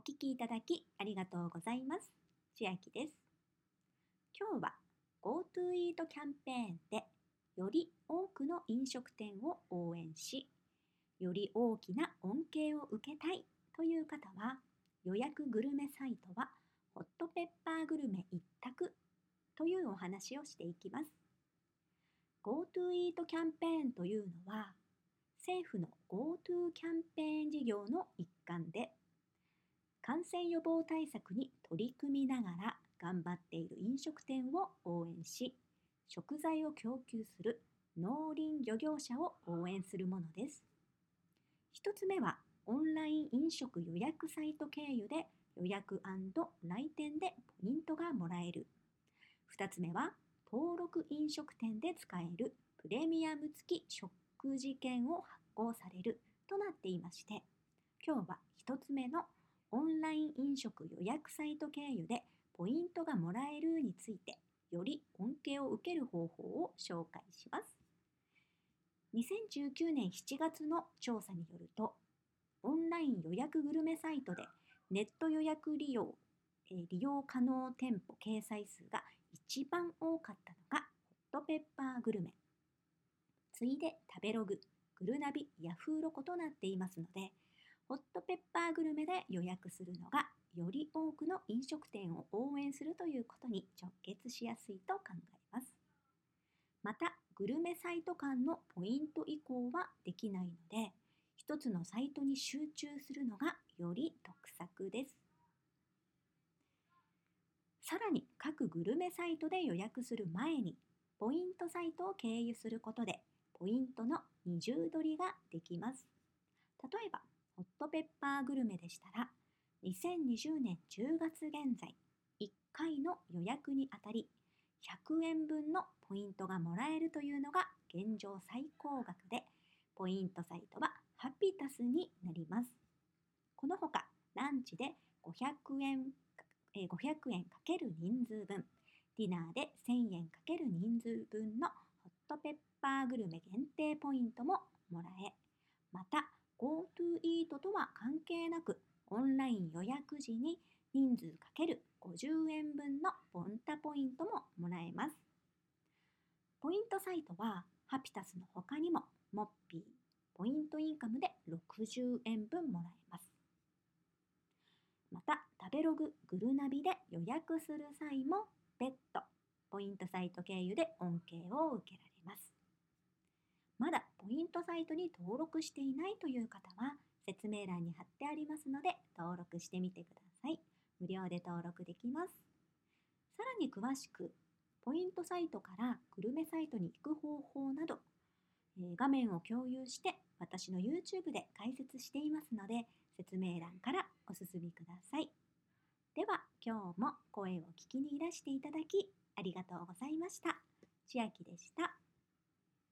お聞きいただきありがとうございます。千秋です。今日は GoTo イートキャンペーンでより多くの飲食店を応援し、より大きな恩恵を受けたいという方は予約グルメサイトはホットペッパーグルメ一択というお話をしていきます。GoTo イートキャンペーンというのは政府の GoTo キャンペーン事業の一環で感染予防対策に取り組みながら頑張っている飲食店を応援し食材を供給する農林漁業者を応援するものです。1つ目はオンライン飲食予約サイト経由で予約来店でポイントがもらえる。2つ目は登録飲食店で使えるプレミアム付き食事券を発行されるとなっていまして今日は1つ目のオンライン飲食予約サイト経由でポイントがもらえるについてより恩恵を受ける方法を紹介します。2019年7月の調査によるとオンライン予約グルメサイトでネット予約利用、え、利用可能店舗掲載数が一番多かったのがホットペッパーグルメ次いで食べロググルナビヤフーロコとなっていますのでホットペッパーグルメで予約するのがより多くの飲食店を応援するということに直結しやすいと考えます。また、グルメサイト間のポイント移行はできないので、一つのサイトに集中するのがより得策です。さらに各グルメサイトで予約する前にポイントサイトを経由することでポイントの二重取りができます。例えばトペッパーグルメでしたら、2020年10月現在、1回の予約にあたり、100円分のポイントがもらえるというのが現状最高額で、ポイントサイトはハピタスになります。このほか、ランチで500円、500円かける人数分、ディナーで1000円かける人数分のホットペッパーグルメ限定ポイントももらえ、イートとは関係なくオンライン予約時に人数かける50円分のボンタポイントももらえます。ポイントサイトはハピタスの他にもモッピー、ポイントインカムで60円分もらえます。また、食べログ、グルナビで予約する際も別途ポイントサイト経由で恩恵を受けられます。まだポイントサイトに登録していないという方は説明欄に貼ってありますので登録してみてください。無料で登録できます。さらに詳しくポイントサイトからグルメサイトに行く方法など、えー、画面を共有して私の YouTube で解説していますので説明欄からお進みください。では今日も声を聞きにいらしていただきありがとうございました。千秋でした。